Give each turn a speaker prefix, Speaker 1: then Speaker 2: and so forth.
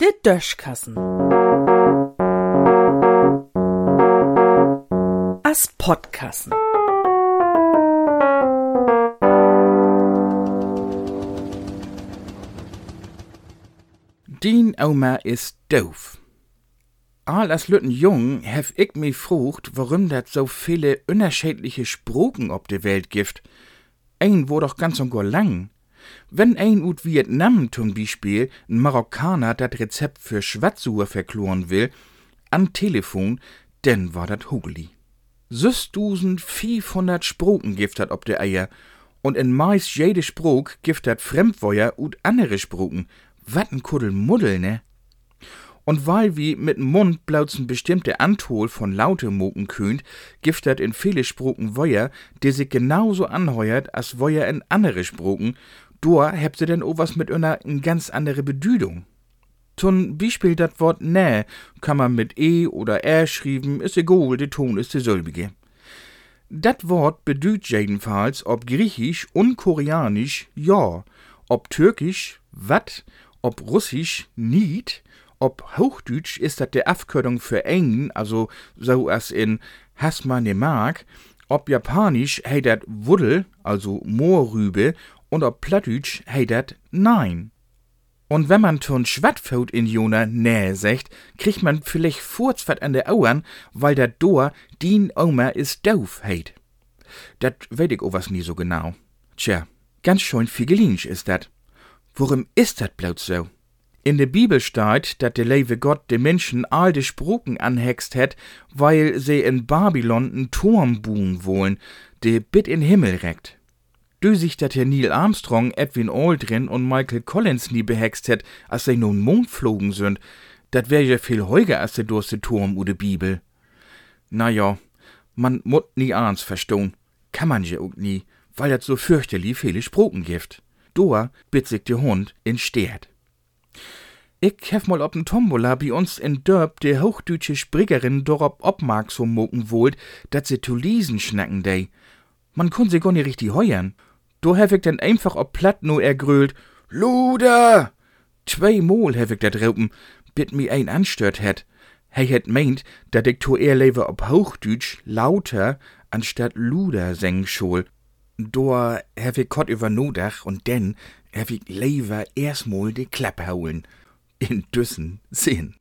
Speaker 1: Der Döschkassen. As Podkassen.
Speaker 2: Dien Oma ist doof. All als Lütten Jung hef ich mich frucht, warum dat so viele unterschiedliche Sproken ob de Welt gibt. Ein wo doch ganz und gar lang. Wenn ein ut Vietnam zum Beispiel ein Marokkaner dat Rezept für Schwatzuhr verkloren will, am Telefon, denn war dat Hugeli. Süßdusen 500 Sproken gibt dat ob de Eier, und in meist jede Sprok gibt dat Fremdweuer ut andere Sproken. Wat ein Kuddelmuddel, ne? Und weil wie mit dem Mund blauzen bestimmte Antol von Laute moken könnt, gibt dat in viele Sproken Weuer, die sich genauso anheuert als Weuer in andere Sproken, da habt sie denn o was mit einer ganz andere Bedüdung. Zum Beispiel dat Wort nä kann man mit e oder r schreiben, ist egal, der Ton ist derselbige. Dat Wort bedüht jedenfalls ob Griechisch und Koreanisch ja, ob Türkisch wat, ob Russisch niet, ob Hochdeutsch ist das der Abkürzung für eng, also so as in Hasma ne mag, ob Japanisch hey dat Wuddel, also Moorrübe, und ob Plattdeutsch hey dat Nein. Und wenn man tun Schwattfaut in Jona nähe sagt, kriegt man vielleicht Furzfett an der Auern, weil der Dor din Oma ist doof heit. Dat weet ich o was nie so genau. Tja, ganz schön fiegelinsch ist dat. Worum ist dat bloß so? In der Bibel steht, dat der leve Gott de Menschen all de Spruken anhext het, weil sie in Babylon n Turm buhen wollen, de bit in Himmel reckt. Du sich dat der Neil Armstrong, Edwin Aldrin und Michael Collins nie behext het, als sie nun Mond flogen sind, dat wär ja viel heuger als der durste Turm u de Bibel. Na ja, man mut nie ahns verstohn, kann man ja auch nie, weil dat so fürchterlich viele Spruken gibt. Doa bit sich der Hund in Stert. Ich hef mal ob'n Tombola bei uns in Dörp de hochdütsche Spriggerin dorop obmark so moken wollt, dat se zu lesen schnacken dei. Man kun se gar nicht richtig heuern. Do hef ich dann einfach ob platt nur ergrölt, Luder! Zweimal hef ich dat raupen, bit mi ein anstört het. He het meint, dat ich to eher lewe ob Hochdütsch lauter anstatt Luder seng schol. Do hef ich kott über Nodach und denn hef ich lewe erstmal de Klappe. In Düssen sehen.